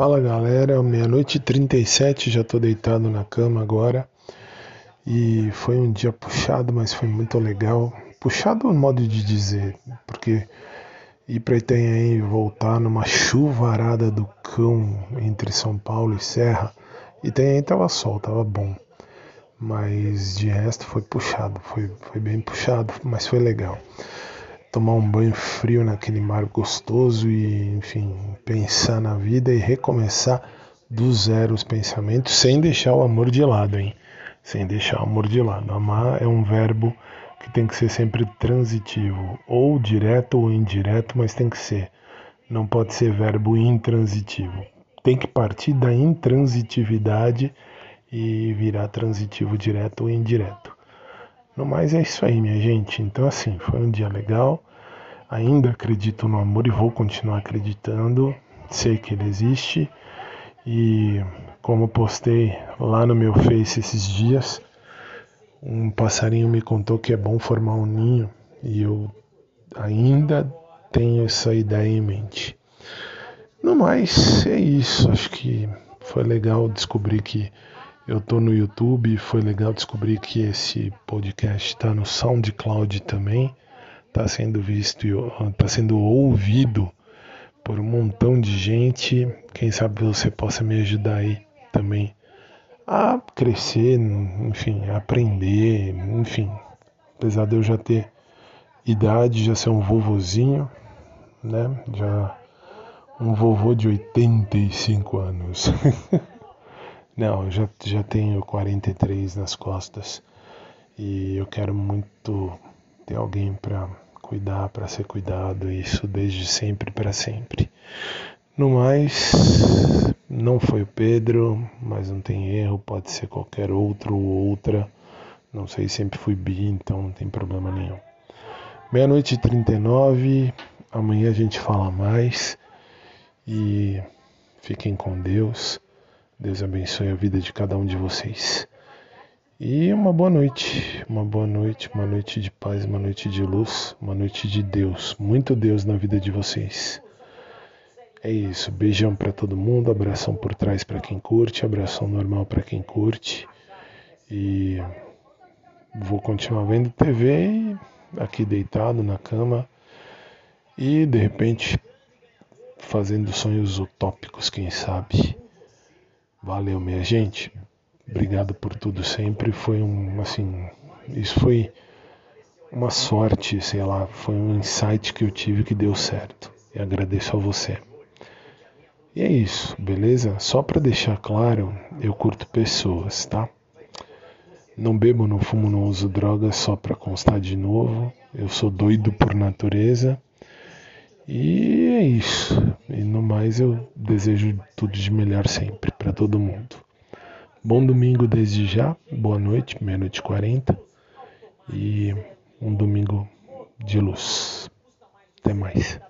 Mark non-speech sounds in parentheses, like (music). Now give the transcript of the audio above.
Fala galera, meia-noite e 37, já tô deitado na cama agora. E foi um dia puxado, mas foi muito legal. Puxado no modo de dizer, porque ir pra Itanhaém e voltar numa chuvarada do cão entre São Paulo e Serra. Itanhaém tava sol, tava bom. Mas de resto foi puxado, foi, foi bem puxado, mas foi legal tomar um banho frio naquele mar gostoso e, enfim, pensar na vida e recomeçar do zero os pensamentos sem deixar o amor de lado, hein? Sem deixar o amor de lado. Amar é um verbo que tem que ser sempre transitivo, ou direto ou indireto, mas tem que ser. Não pode ser verbo intransitivo. Tem que partir da intransitividade e virar transitivo direto ou indireto. No mais é isso aí, minha gente. Então, assim, foi um dia legal. Ainda acredito no amor e vou continuar acreditando. Sei que ele existe. E como postei lá no meu Face esses dias, um passarinho me contou que é bom formar um ninho e eu ainda tenho essa ideia em mente. No mais, é isso. Acho que foi legal descobrir que eu tô no YouTube, foi legal descobrir que esse podcast está no SoundCloud também, está sendo visto está sendo ouvido por um montão de gente. Quem sabe você possa me ajudar aí também a crescer, enfim, a aprender, enfim. Apesar de eu já ter idade, já ser um vovozinho, né? Já um vovô de 85 anos. (laughs) Não, eu já, já tenho 43 nas costas e eu quero muito ter alguém para cuidar, para ser cuidado, isso desde sempre para sempre. No mais, não foi o Pedro, mas não tem erro, pode ser qualquer outro ou outra. Não sei, sempre fui bi, então não tem problema nenhum. Meia-noite e 39, amanhã a gente fala mais e fiquem com Deus. Deus abençoe a vida de cada um de vocês. E uma boa noite, uma boa noite, uma noite de paz, uma noite de luz, uma noite de Deus, muito Deus na vida de vocês. É isso, beijão para todo mundo, abração por trás para quem curte, abração normal para quem curte. E vou continuar vendo TV aqui deitado na cama e de repente fazendo sonhos utópicos, quem sabe. Valeu, minha gente. Obrigado por tudo sempre. Foi um, assim, isso foi uma sorte, sei lá, foi um insight que eu tive que deu certo. E agradeço a você. E é isso, beleza? Só para deixar claro, eu curto pessoas, tá? Não bebo, não fumo, não uso drogas, só para constar de novo. Eu sou doido por natureza. E é isso. E no mais eu desejo tudo de melhor sempre para todo mundo. Bom domingo desde já, boa noite, meia-noite e quarenta. E um domingo de luz. Até mais.